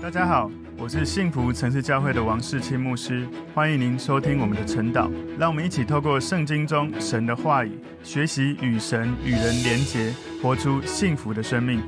大家好，我是幸福城市教会的王世清牧师，欢迎您收听我们的晨祷。让我们一起透过圣经中神的话语，学习与神与人连结，活出幸福的生命。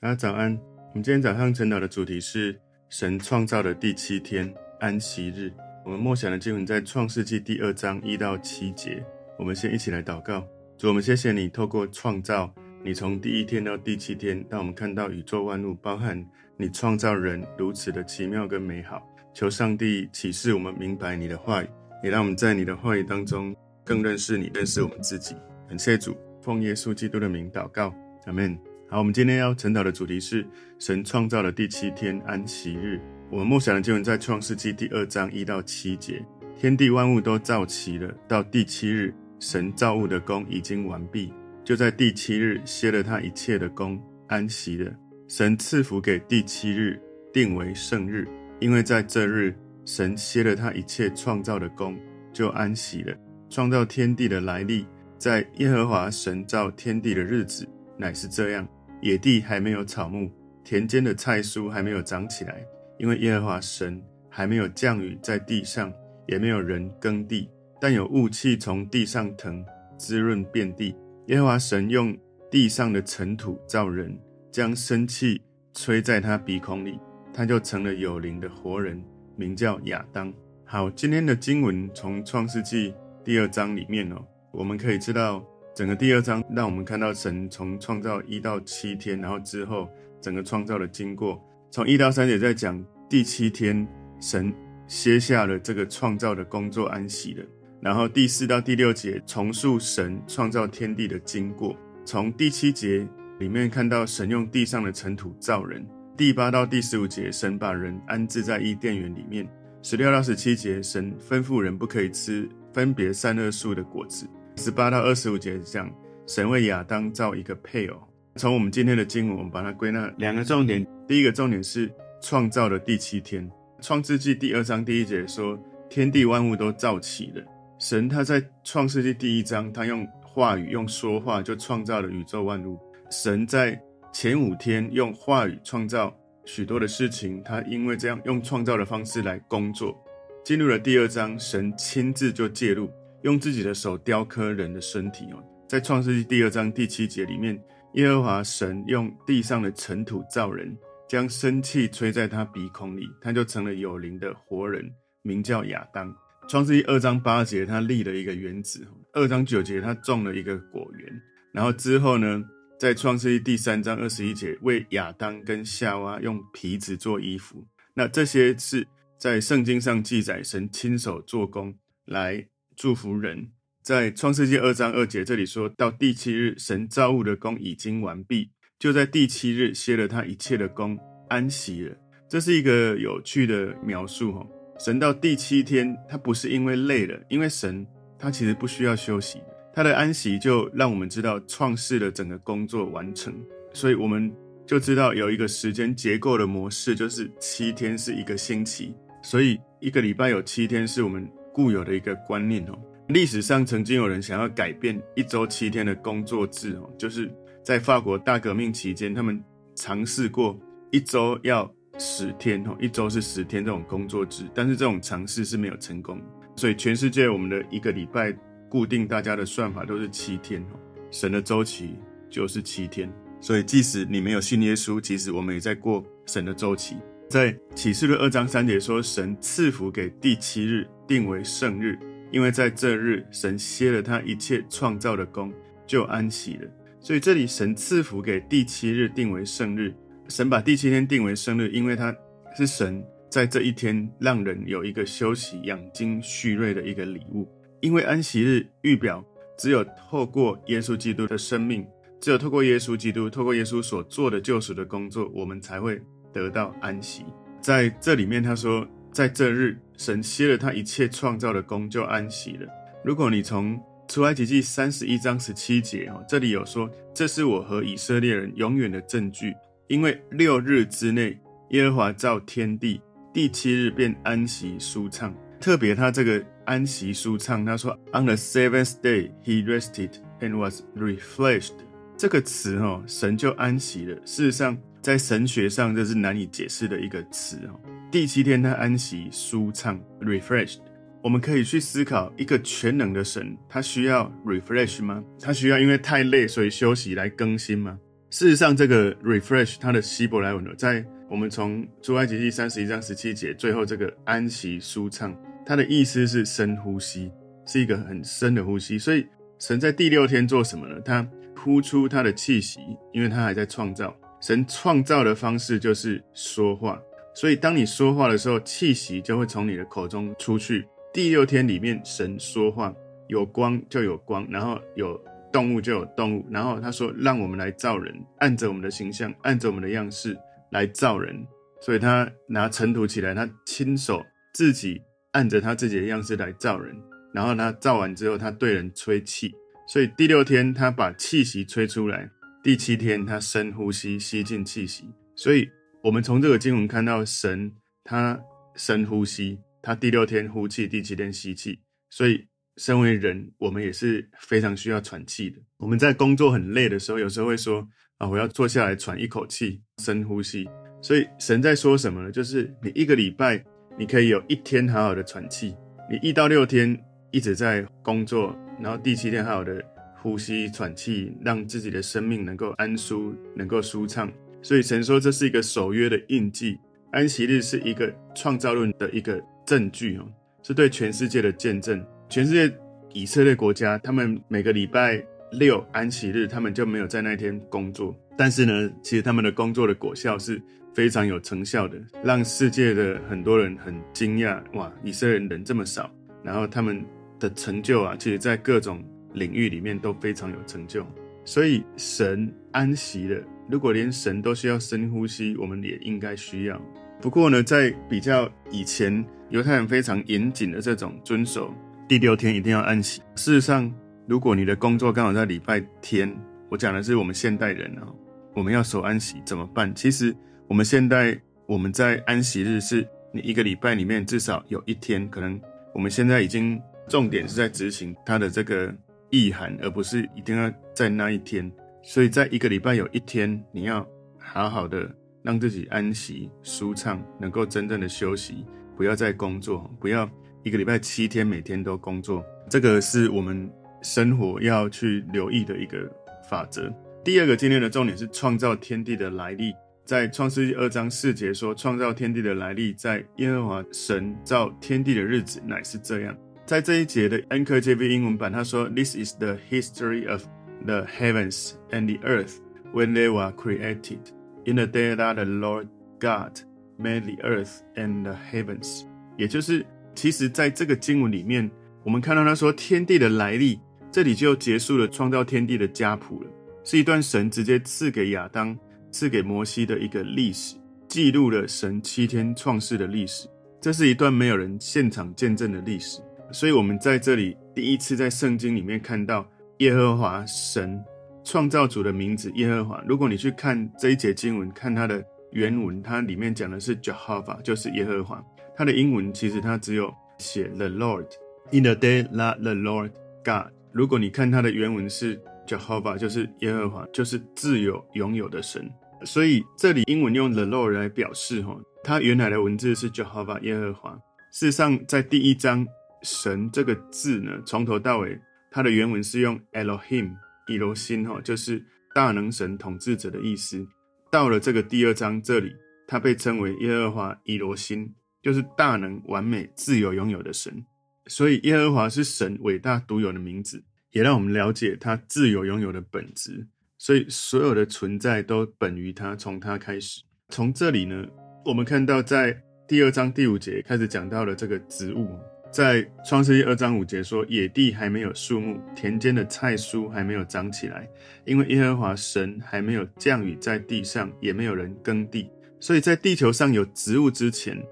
大家早安。我们今天早上晨祷的主题是神创造的第七天，安息日。我们默想的经文在创世纪第二章一到七节。我们先一起来祷告。主，我们谢谢你透过创造，你从第一天到第七天，让我们看到宇宙万物，包含。你创造人如此的奇妙跟美好，求上帝启示我们明白你的话语，也让我们在你的话语当中更认识你，认识我们自己。感谢主，奉耶稣基督的名祷告，阿门。好，我们今天要晨祷的主题是神创造的第七天安息日。我们默想的经文在创世记第二章一到七节，天地万物都造齐了，到第七日，神造物的工已经完毕，就在第七日歇了他一切的工，安息了。神赐福给第七日，定为圣日，因为在这日，神歇了他一切创造的工，就安息了。创造天地的来历，在耶和华神造天地的日子，乃是这样：野地还没有草木，田间的菜蔬还没有长起来，因为耶和华神还没有降雨在地上，也没有人耕地，但有雾气从地上腾，滋润遍地。耶和华神用地上的尘土造人。将生气吹在他鼻孔里，他就成了有灵的活人，名叫亚当。好，今天的经文从创世纪第二章里面哦，我们可以知道整个第二章让我们看到神从创造一到七天，然后之后整个创造的经过。从一到三节在讲第七天神歇下了这个创造的工作，安息了。然后第四到第六节重述神创造天地的经过。从第七节。里面看到神用地上的尘土造人，第八到第十五节，神把人安置在伊甸园里面。十六到十七节，神吩咐人不可以吃分别善恶树的果子。十八到二十五节讲神为亚当造一个配偶。从我们今天的经文，我们把它归纳两个重点。第一个重点是创造的第七天，创世纪第二章第一节说天地万物都造齐了。神他在创世纪第一章，他用话语用说话就创造了宇宙万物。神在前五天用话语创造许多的事情，他因为这样用创造的方式来工作。进入了第二章，神亲自就介入，用自己的手雕刻人的身体哦。在创世纪第二章第七节里面，耶和华神用地上的尘土造人，将生气吹在他鼻孔里，他就成了有灵的活人，名叫亚当。创世纪二章八节，他立了一个园子；二章九节，他种了一个果园。然后之后呢？在创世记第三章二十一节，为亚当跟夏娃用皮子做衣服。那这些是在圣经上记载，神亲手做工来祝福人。在创世记二章二节这里说到，第七日，神造物的工已经完毕，就在第七日歇了他一切的工，安息了。这是一个有趣的描述哈。神到第七天，他不是因为累了，因为神他其实不需要休息。他的安息就让我们知道创世的整个工作完成，所以我们就知道有一个时间结构的模式，就是七天是一个星期，所以一个礼拜有七天是我们固有的一个观念哦。历史上曾经有人想要改变一周七天的工作制哦，就是在法国大革命期间，他们尝试过一周要十天哦，一周是十天这种工作制，但是这种尝试是没有成功，所以全世界我们的一个礼拜。固定大家的算法都是七天哦，神的周期就是七天，所以即使你没有信耶稣，其实我们也在过神的周期。在启示录二章三节说，神赐福给第七日，定为圣日，因为在这日神歇了他一切创造的工，就安息了。所以这里神赐福给第七日，定为圣日。神把第七天定为圣日，因为他是神在这一天让人有一个休息、养精蓄锐的一个礼物。因为安息日预表，只有透过耶稣基督的生命，只有透过耶稣基督，透过耶稣所做的救赎的工作，我们才会得到安息。在这里面，他说，在这日，神歇了他一切创造的工，就安息了。如果你从出埃及记三十一章十七节哦，这里有说，这是我和以色列人永远的证据，因为六日之内，耶和华造天地，第七日便安息舒畅。特别他这个。安息舒畅，他说：“On the seventh day, he rested and was refreshed。”这个词哦，神就安息了。事实上，在神学上这是难以解释的一个词哦。第七天他安息舒畅 （refreshed）。我们可以去思考，一个全能的神，他需要 refresh 吗？他需要因为太累所以休息来更新吗？事实上，这个 refresh 它的希伯来文，在我们从出埃及记三十一章十七节最后这个安息舒畅，它的意思是深呼吸，是一个很深的呼吸。所以神在第六天做什么呢？他呼出他的气息，因为他还在创造。神创造的方式就是说话，所以当你说话的时候，气息就会从你的口中出去。第六天里面，神说话，有光就有光，然后有动物就有动物，然后他说：“让我们来造人，按着我们的形象，按着我们的样式来造人。”所以他拿尘土起来，他亲手自己按着他自己的样式来造人，然后他造完之后，他对人吹气。所以第六天他把气息吹出来，第七天他深呼吸，吸进气息。所以我们从这个经文看到神他深呼吸。他第六天呼气，第七天吸气，所以身为人，我们也是非常需要喘气的。我们在工作很累的时候，有时候会说：“啊，我要坐下来喘一口气，深呼吸。”所以神在说什么呢？就是你一个礼拜，你可以有一天好好的喘气；你一到六天一直在工作，然后第七天好好的呼吸喘气，让自己的生命能够安舒，能够舒畅。所以神说这是一个守约的印记，安息日是一个创造论的一个。证据哦，是对全世界的见证。全世界以色列国家，他们每个礼拜六安息日，他们就没有在那天工作。但是呢，其实他们的工作的果效是非常有成效的，让世界的很多人很惊讶。哇，以色列人这么少，然后他们的成就啊，其实在各种领域里面都非常有成就。所以神安息了，如果连神都需要深呼吸，我们也应该需要。不过呢，在比较以前。犹太人非常严谨的这种遵守，第六天一定要安息。事实上，如果你的工作刚好在礼拜天，我讲的是我们现代人啊，我们要守安息怎么办？其实我们现在我们在安息日是你一个礼拜里面至少有一天，可能我们现在已经重点是在执行它的这个意涵，而不是一定要在那一天。所以在一个礼拜有一天，你要好好的让自己安息、舒畅，能够真正的休息。不要再工作，不要一个礼拜七天每天都工作，这个是我们生活要去留意的一个法则。第二个今天的重点是创造天地的来历，在创世记二章四节说，创造天地的来历，在耶和华神造天地的日子乃是这样。在这一节的 NKJV 英文版，他说：“This is the history of the heavens and the earth when they were created in the day that the Lord God。” Made the earth and the heavens，也就是，其实在这个经文里面，我们看到他说天地的来历，这里就结束了创造天地的家谱了，是一段神直接赐给亚当、赐给摩西的一个历史，记录了神七天创世的历史。这是一段没有人现场见证的历史，所以我们在这里第一次在圣经里面看到耶和华神创造主的名字耶和华。如果你去看这一节经文，看它的。原文它里面讲的是 Jehovah，就是耶和华。它的英文其实它只有写 The Lord in the day that the Lord God。如果你看它的原文是 Jehovah，就是耶和华，就是自有拥有的神。所以这里英文用 The Lord 来表示哈，它原来的文字是 Jehovah 耶和华。事实上，在第一章神这个字呢，从头到尾它的原文是用 Elohim 以罗心哈，就是大能神统治者的意思。到了这个第二章这里，它被称为耶和华以罗心，就是大能、完美、自由、拥有的神。所以耶和华是神伟大独有的名字，也让我们了解他自由拥有的本质。所以所有的存在都本于他，从他开始。从这里呢，我们看到在第二章第五节开始讲到了这个植物。在创世纪二章五节说，野地还没有树木，田间的菜蔬还没有长起来，因为耶和华神还没有降雨在地上，也没有人耕地。所以在地球上有植物之前，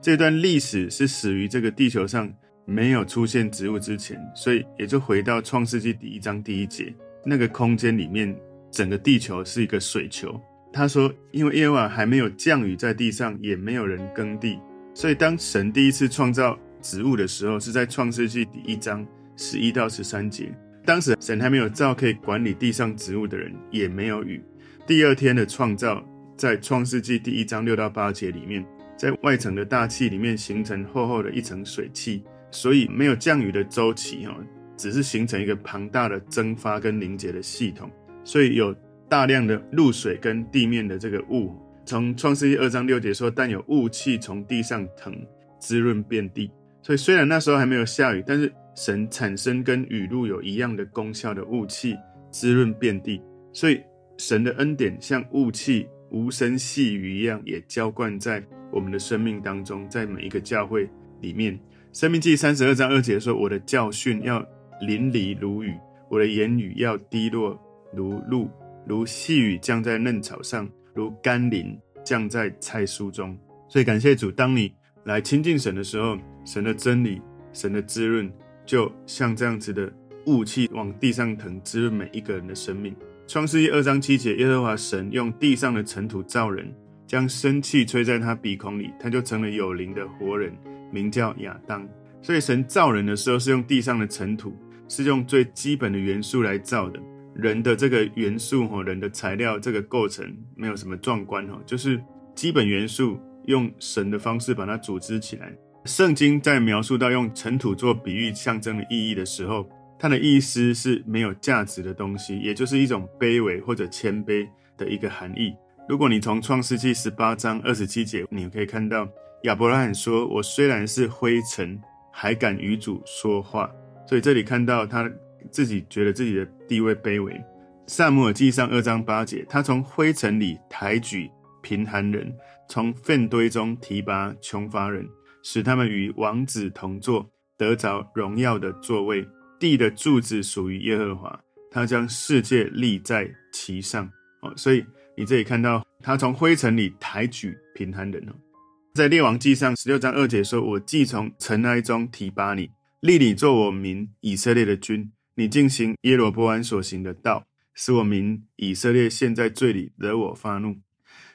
这段历史是始于这个地球上没有出现植物之前。所以也就回到创世纪第一章第一节，那个空间里面，整个地球是一个水球。他说，因为耶和华还没有降雨在地上，也没有人耕地，所以当神第一次创造。植物的时候是在创世纪第一章十一到十三节，当时神还没有造可以管理地上植物的人，也没有雨。第二天的创造，在创世纪第一章六到八节里面，在外层的大气里面形成厚厚的一层水汽，所以没有降雨的周期哈，只是形成一个庞大的蒸发跟凝结的系统，所以有大量的露水跟地面的这个雾。从创世纪二章六节说，但有雾气从地上腾，滋润遍地。所以虽然那时候还没有下雨，但是神产生跟雨露有一样的功效的雾气，滋润遍地。所以神的恩典像雾气、无声细语一样，也浇灌在我们的生命当中，在每一个教会里面。申命记三十二章二节说：“我的教训要淋漓如雨，我的言语要滴落如露，如细雨降在嫩草上。”如甘霖降在菜蔬中，所以感谢主。当你来亲近神的时候，神的真理、神的滋润，就像这样子的雾气往地上腾，滋润每一个人的生命。创世记二章七节，耶和华神用地上的尘土造人，将生气吹在他鼻孔里，他就成了有灵的活人，名叫亚当。所以神造人的时候是用地上的尘土，是用最基本的元素来造的。人的这个元素哈，人的材料这个构成没有什么壮观哈，就是基本元素用神的方式把它组织起来。圣经在描述到用尘土做比喻象征的意义的时候，它的意思是没有价值的东西，也就是一种卑微或者谦卑的一个含义。如果你从创世纪十八章二十七节，你可以看到亚伯拉罕说：“我虽然是灰尘，还敢与主说话。”所以这里看到他。自己觉得自己的地位卑微。撒母耳记上二章八节，他从灰尘里抬举贫寒人，从粪堆中提拔穷乏人，使他们与王子同坐，得着荣耀的座位。地的柱子属于耶和华，他将世界立在其上。哦，所以你这里看到他从灰尘里抬举贫寒人哦，在列王记上十六章二节说：“我既从尘埃中提拔你，立你做我民以色列的君。”你进行耶罗波安所行的道，使我民以色列陷在罪里，惹我发怒。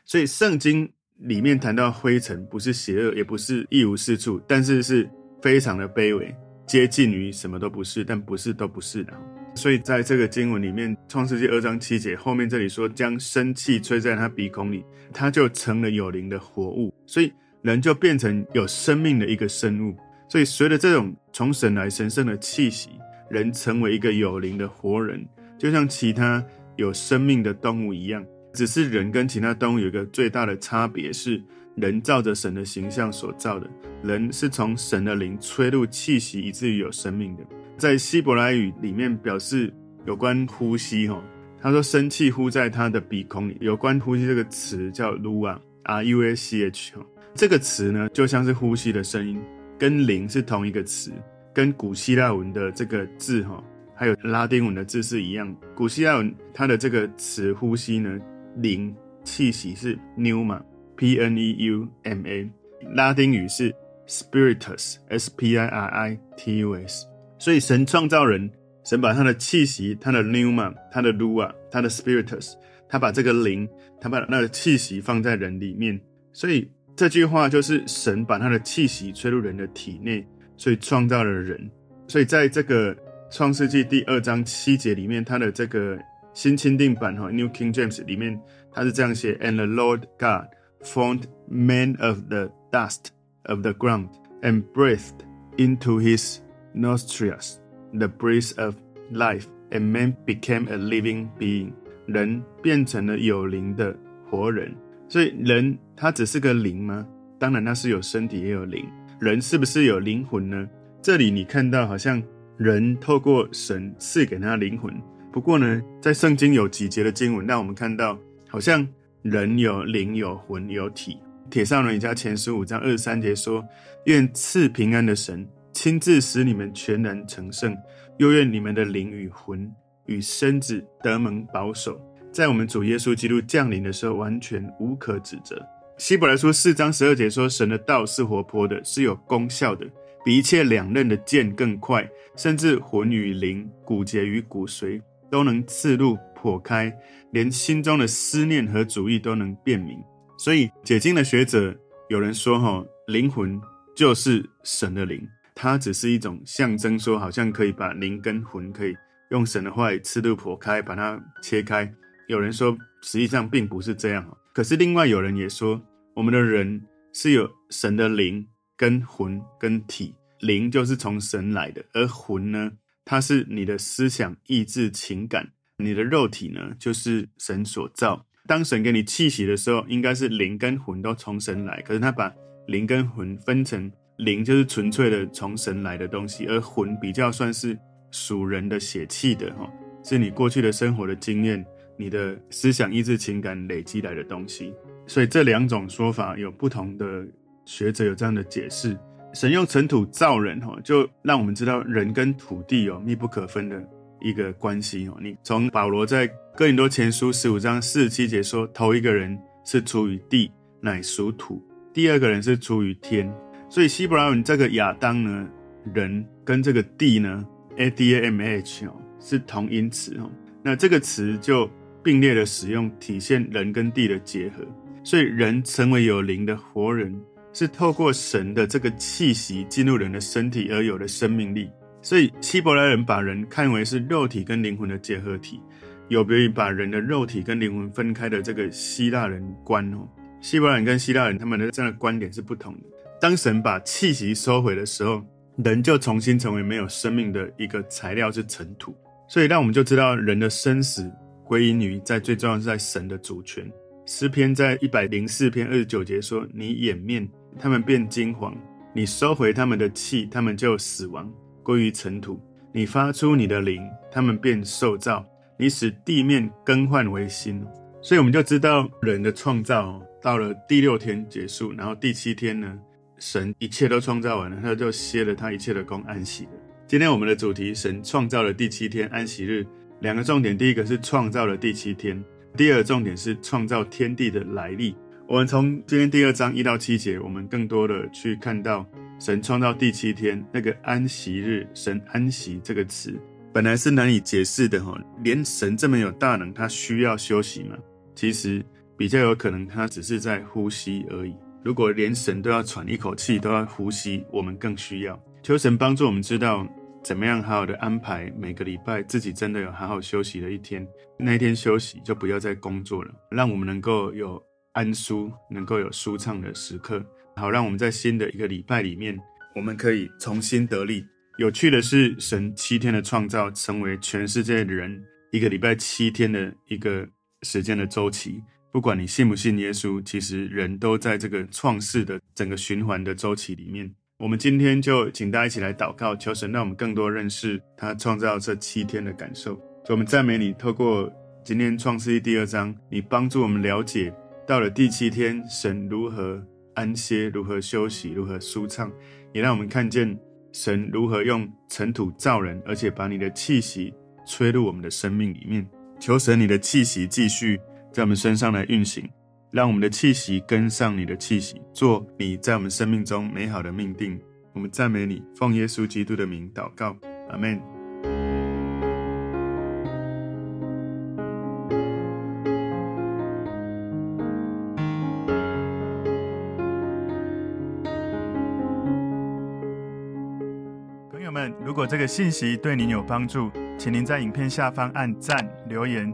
所以圣经里面谈到灰尘，不是邪恶，也不是一无是处，但是是非常的卑微，接近于什么都不是，但不是都不是的。所以在这个经文里面，创世纪二章七节后面这里说，将生气吹在他鼻孔里，他就成了有灵的活物，所以人就变成有生命的一个生物。所以随着这种从神来神圣的气息。人成为一个有灵的活人，就像其他有生命的动物一样。只是人跟其他动物有一个最大的差别是，人照着神的形象所造的，人是从神的灵吹入气息，以至于有生命的。在希伯来语里面表示有关呼吸，哈，他说生气呼在他的鼻孔里。有关呼吸这个词叫 ruah，r u a c h，这个词呢就像是呼吸的声音，跟灵是同一个词。跟古希腊文的这个字哈，还有拉丁文的字是一样。古希腊文它的这个词呼吸呢，灵气息是 pneuma，p n e u m a。拉丁语是 spiritus，s p i r i t u s。所以神创造人，神把他的气息、他的 pneuma、他的 lua、他的 spiritus，他把这个灵，他把那个气息放在人里面。所以这句话就是神把他的气息吹入人的体内。所以创造了人，所以在这个创世纪第二章七节里面，它的这个新钦定版哈 New King James 里面，它是这样写：And the Lord God formed man of the dust of the ground and breathed into his nostrils the breath of life, and man became a living being。人变成了有灵的活人。所以人他只是个灵吗？当然，他是有身体也有灵。人是不是有灵魂呢？这里你看到好像人透过神赐给他灵魂，不过呢，在圣经有几节的经文让我们看到，好像人有灵、有魂、有体。帖撒罗尼迦前十五章二十三节说：“愿赐平安的神亲自使你们全然成圣，又愿你们的灵与魂与身子得蒙保守，在我们主耶稣基督降临的时候，完全无可指责。”希伯来书四章十二节说：“神的道是活泼的，是有功效的，比一切两刃的剑更快，甚至魂与灵、骨节与骨髓都能刺入剖开，连心中的思念和主意都能辨明。”所以解经的学者有人说：“哈，灵魂就是神的灵，它只是一种象征，说好像可以把灵跟魂可以用神的话刺入剖开，把它切开。”有人说，实际上并不是这样。可是另外有人也说，我们的人是有神的灵跟魂跟体，灵就是从神来的，而魂呢，它是你的思想、意志、情感，你的肉体呢，就是神所造。当神给你气息的时候，应该是灵跟魂都从神来，可是他把灵跟魂分成，灵就是纯粹的从神来的东西，而魂比较算是属人的血气的哈，是你过去的生活的经验。你的思想、意志、情感累积来的东西，所以这两种说法有不同的学者有这样的解释。神用尘土造人，哈，就让我们知道人跟土地有密不可分的一个关系。哦，你从保罗在哥林多前书十五章四十七节说，头一个人是出于地，乃属土；第二个人是出于天。所以希伯来文这个亚当呢，人跟这个地呢，A D A M H 哦，是同音词哦。那这个词就。并列的使用，体现人跟地的结合，所以人成为有灵的活人，是透过神的这个气息进入人的身体而有的生命力。所以希伯来人把人看为是肉体跟灵魂的结合体，有别于把人的肉体跟灵魂分开的这个希腊人观哦。希伯来人跟希腊人他们的这样的观点是不同的。当神把气息收回的时候，人就重新成为没有生命的一个材料，是尘土。所以让我们就知道人的生死。归因于在最重要是在神的主权。诗篇在一百零四篇二十九节说：“你掩面，他们变金黄；你收回他们的气，他们就死亡，归于尘土。你发出你的灵，他们便受造；你使地面更换为新。”所以我们就知道人的创造到了第六天结束，然后第七天呢，神一切都创造完了，他就歇了他一切的工，安息了。今天我们的主题：神创造了第七天安息日。两个重点，第一个是创造了第七天，第二重点是创造天地的来历。我们从今天第二章一到七节，我们更多的去看到神创造第七天那个安息日，神安息这个词本来是难以解释的哈，连神这么有大能，他需要休息吗？其实比较有可能他只是在呼吸而已。如果连神都要喘一口气，都要呼吸，我们更需要。求神帮助我们知道。怎么样好好的安排每个礼拜，自己真的有好好休息的一天。那一天休息就不要再工作了，让我们能够有安舒，能够有舒畅的时刻。好，让我们在新的一个礼拜里面，我们可以重新得力。有趣的是，神七天的创造，成为全世界的人一个礼拜七天的一个时间的周期。不管你信不信耶稣，其实人都在这个创世的整个循环的周期里面。我们今天就请大家一起来祷告，求神让我们更多认识他创造这七天的感受。所以我们赞美你，透过今天创世记第二章，你帮助我们了解到了第七天，神如何安歇，如何休息，如何舒畅，也让我们看见神如何用尘土造人，而且把你的气息吹入我们的生命里面。求神你的气息继续在我们身上来运行。让我们的气息跟上你的气息，做你在我们生命中美好的命定。我们赞美你，奉耶稣基督的名祷告，阿门。朋友们，如果这个信息对您有帮助，请您在影片下方按赞、留言。